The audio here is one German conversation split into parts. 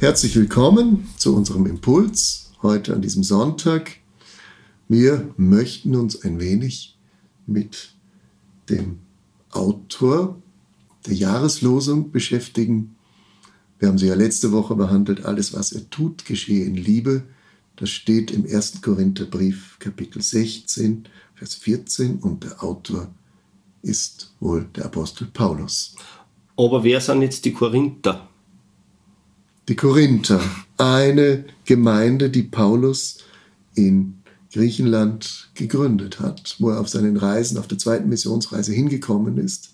Herzlich willkommen zu unserem Impuls heute an diesem Sonntag. Wir möchten uns ein wenig mit dem Autor der Jahreslosung beschäftigen. Wir haben sie ja letzte Woche behandelt. Alles, was er tut, geschehe in Liebe. Das steht im 1. Korintherbrief, Kapitel 16, Vers 14. Und der Autor ist wohl der Apostel Paulus. Aber wer sind jetzt die Korinther? Die Korinther, eine Gemeinde, die Paulus in Griechenland gegründet hat, wo er auf seinen Reisen, auf der zweiten Missionsreise hingekommen ist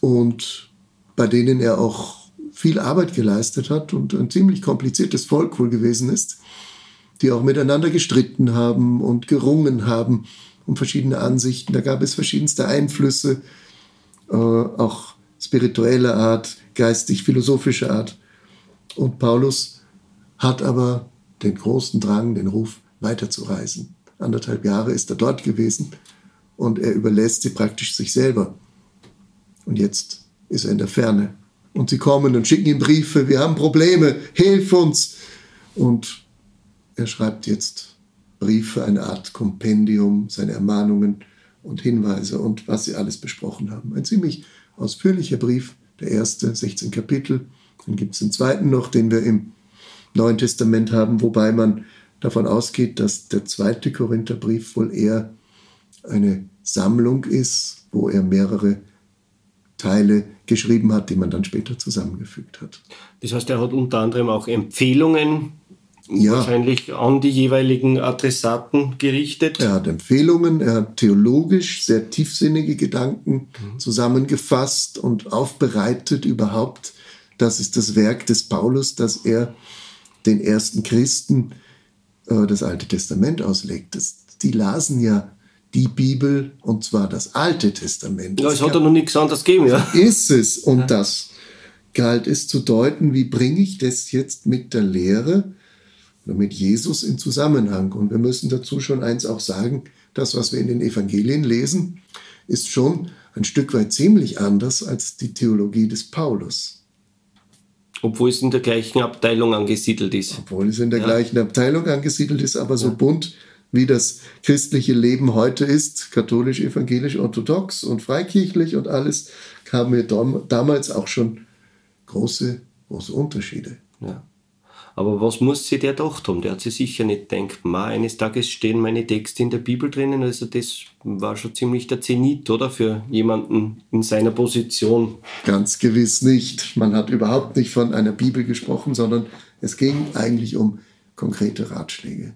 und bei denen er auch viel Arbeit geleistet hat und ein ziemlich kompliziertes Volk wohl gewesen ist, die auch miteinander gestritten haben und gerungen haben um verschiedene Ansichten. Da gab es verschiedenste Einflüsse, äh, auch spiritueller Art, geistig-philosophischer Art. Und Paulus hat aber den großen Drang, den Ruf, weiterzureisen. Anderthalb Jahre ist er dort gewesen und er überlässt sie praktisch sich selber. Und jetzt ist er in der Ferne. Und sie kommen und schicken ihm Briefe, wir haben Probleme, hilf uns. Und er schreibt jetzt Briefe, eine Art Kompendium, seine Ermahnungen und Hinweise und was sie alles besprochen haben. Ein ziemlich ausführlicher Brief, der erste, 16 Kapitel. Dann gibt es den zweiten noch, den wir im Neuen Testament haben, wobei man davon ausgeht, dass der zweite Korintherbrief wohl eher eine Sammlung ist, wo er mehrere Teile geschrieben hat, die man dann später zusammengefügt hat. Das heißt, er hat unter anderem auch Empfehlungen ja. wahrscheinlich an die jeweiligen Adressaten gerichtet. Er hat Empfehlungen, er hat theologisch sehr tiefsinnige Gedanken mhm. zusammengefasst und aufbereitet überhaupt das ist das Werk des Paulus, dass er den ersten Christen äh, das Alte Testament auslegt. Das, die lasen ja die Bibel und zwar das Alte Testament. Ja, es hat ja noch nichts anderes gegeben, ja. Ist es. Und ja. das galt es zu deuten, wie bringe ich das jetzt mit der Lehre oder mit Jesus in Zusammenhang. Und wir müssen dazu schon eins auch sagen, das, was wir in den Evangelien lesen, ist schon ein Stück weit ziemlich anders als die Theologie des Paulus. Obwohl es in der gleichen Abteilung angesiedelt ist. Obwohl es in der ja. gleichen Abteilung angesiedelt ist, aber so ja. bunt wie das christliche Leben heute ist, katholisch, evangelisch, orthodox und freikirchlich und alles, haben wir damals auch schon große, große Unterschiede. Ja. Aber was muss sie der gedacht haben? Der hat sich sicher nicht gedacht, ma, eines Tages stehen meine Texte in der Bibel drinnen. Also das war schon ziemlich der Zenit, oder? Für jemanden in seiner Position. Ganz gewiss nicht. Man hat überhaupt nicht von einer Bibel gesprochen, sondern es ging eigentlich um konkrete Ratschläge,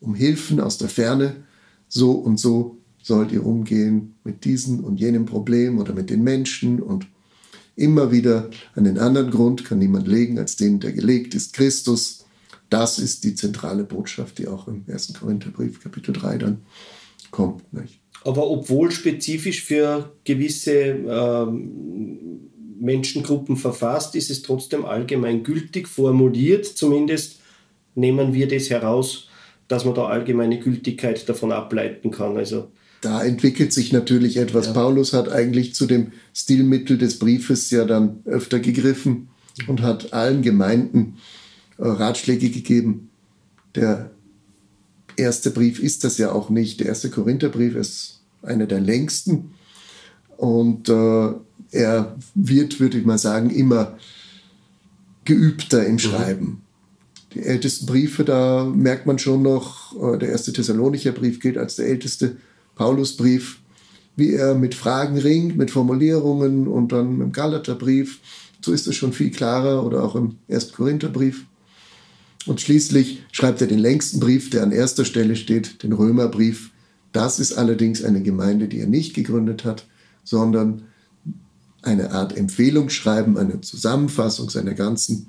um Hilfen aus der Ferne. So und so sollt ihr umgehen mit diesem und jenem Problem oder mit den Menschen und Immer wieder einen anderen Grund kann niemand legen als den, der gelegt ist, Christus. Das ist die zentrale Botschaft, die auch im 1. Korintherbrief Kapitel 3 dann kommt. Nicht? Aber obwohl spezifisch für gewisse ähm, Menschengruppen verfasst, ist es trotzdem allgemein gültig formuliert. Zumindest nehmen wir das heraus, dass man da allgemeine Gültigkeit davon ableiten kann. Also da entwickelt sich natürlich etwas. Ja. Paulus hat eigentlich zu dem Stilmittel des Briefes ja dann öfter gegriffen und hat allen Gemeinden äh, Ratschläge gegeben. Der erste Brief ist das ja auch nicht. Der erste Korintherbrief ist einer der längsten und äh, er wird, würde ich mal sagen, immer geübter im mhm. Schreiben. Die ältesten Briefe, da merkt man schon noch, äh, der erste Thessalonicher Brief gilt als der älteste Paulusbrief, wie er mit Fragen ringt, mit Formulierungen und dann im Galaterbrief. So ist es schon viel klarer oder auch im 1. Korintherbrief. Und schließlich schreibt er den längsten Brief, der an erster Stelle steht, den Römerbrief. Das ist allerdings eine Gemeinde, die er nicht gegründet hat, sondern eine Art Empfehlungsschreiben, eine Zusammenfassung seiner ganzen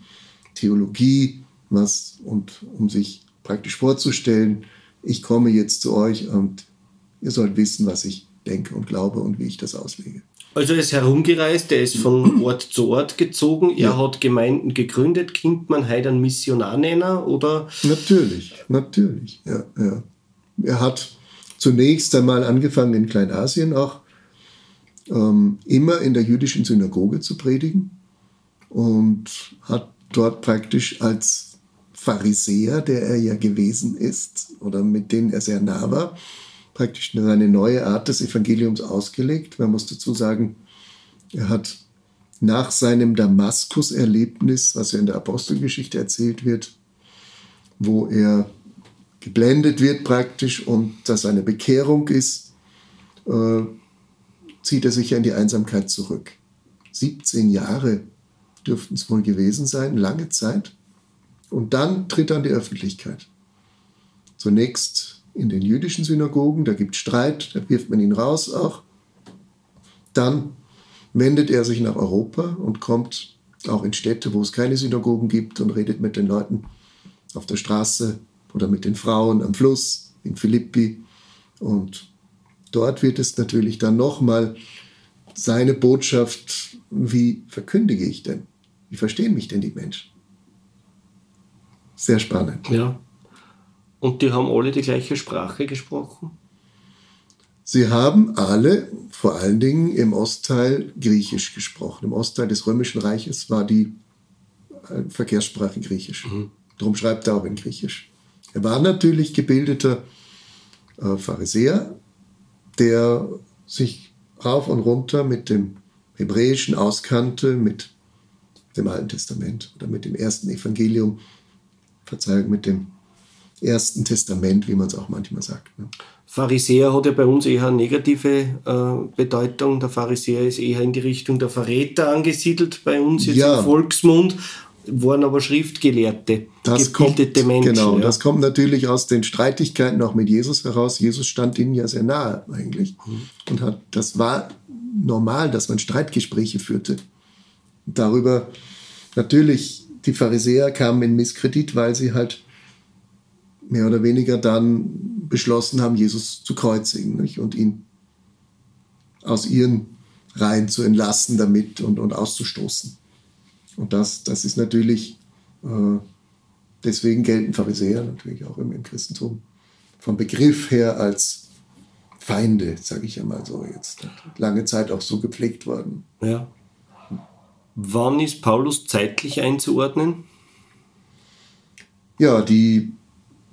Theologie, was und um sich praktisch vorzustellen, ich komme jetzt zu euch und ihr sollt wissen, was ich denke und glaube und wie ich das auslege. Also er ist herumgereist, er ist von Ort zu Ort gezogen, er ja. hat Gemeinden gegründet. Kind man heute einen Missionar nennen, oder? Natürlich, natürlich, ja, ja. Er hat zunächst einmal angefangen in Kleinasien auch ähm, immer in der jüdischen Synagoge zu predigen und hat dort praktisch als Pharisäer, der er ja gewesen ist oder mit denen er sehr nah war, praktisch seine neue Art des Evangeliums ausgelegt. Man muss dazu sagen, er hat nach seinem Damaskus-Erlebnis, was ja in der Apostelgeschichte erzählt wird, wo er geblendet wird praktisch und das eine Bekehrung ist, äh, zieht er sich ja in die Einsamkeit zurück. 17 Jahre dürften es wohl gewesen sein, lange Zeit. Und dann tritt er an die Öffentlichkeit. Zunächst in den jüdischen Synagogen, da gibt es Streit, da wirft man ihn raus auch. Dann wendet er sich nach Europa und kommt auch in Städte, wo es keine Synagogen gibt und redet mit den Leuten auf der Straße oder mit den Frauen am Fluss in Philippi. Und dort wird es natürlich dann nochmal seine Botschaft, wie verkündige ich denn? Wie verstehen mich denn die Menschen? Sehr spannend. Ja. Und die haben alle die gleiche Sprache gesprochen? Sie haben alle, vor allen Dingen im Ostteil, Griechisch gesprochen. Im Ostteil des Römischen Reiches war die äh, Verkehrssprache Griechisch. Mhm. Darum schreibt er auch in Griechisch. Er war natürlich gebildeter äh, Pharisäer, der sich rauf und runter mit dem Hebräischen auskannte, mit dem Alten Testament oder mit dem ersten Evangelium, Verzeihung, mit dem Ersten Testament, wie man es auch manchmal sagt. Ne? Pharisäer hat ja bei uns eher eine negative äh, Bedeutung. Der Pharisäer ist eher in die Richtung der Verräter angesiedelt bei uns jetzt ja. im Volksmund, waren aber Schriftgelehrte, das gebildete kommt, Menschen. Genau, ja. das kommt natürlich aus den Streitigkeiten auch mit Jesus heraus. Jesus stand ihnen ja sehr nahe eigentlich mhm. und hat, das war normal, dass man Streitgespräche führte. Darüber natürlich die Pharisäer kamen in Misskredit, weil sie halt mehr oder weniger dann beschlossen haben, Jesus zu kreuzigen nicht? und ihn aus ihren Reihen zu entlassen damit und, und auszustoßen. Und das, das ist natürlich, äh, deswegen gelten Pharisäer natürlich auch im, im Christentum vom Begriff her als Feinde, sage ich ja mal so jetzt. Lange Zeit auch so gepflegt worden. Ja. Wann ist Paulus zeitlich einzuordnen? Ja, die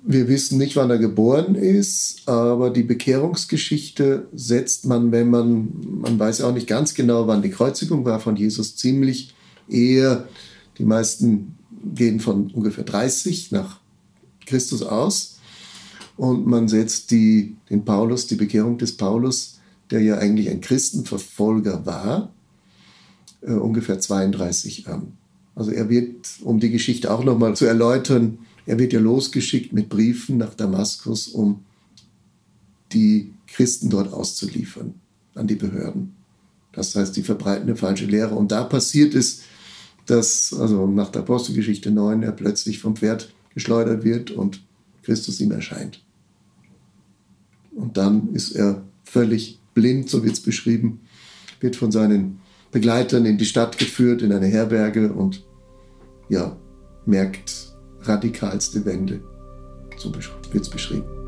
wir wissen nicht, wann er geboren ist, aber die Bekehrungsgeschichte setzt man, wenn man, man weiß auch nicht ganz genau, wann die Kreuzigung war von Jesus, ziemlich eher, die meisten gehen von ungefähr 30 nach Christus aus und man setzt die, den Paulus, die Bekehrung des Paulus, der ja eigentlich ein Christenverfolger war, äh, ungefähr 32 an. Also er wird, um die Geschichte auch nochmal zu erläutern, er wird ja losgeschickt mit Briefen nach Damaskus, um die Christen dort auszuliefern an die Behörden. Das heißt, die verbreiten eine falsche Lehre. Und da passiert es, dass, also nach der Apostelgeschichte 9, er plötzlich vom Pferd geschleudert wird und Christus ihm erscheint. Und dann ist er völlig blind, so wird es beschrieben, wird von seinen Begleitern in die Stadt geführt, in eine Herberge und ja, merkt, radikalste Wende. So wird es beschrieben.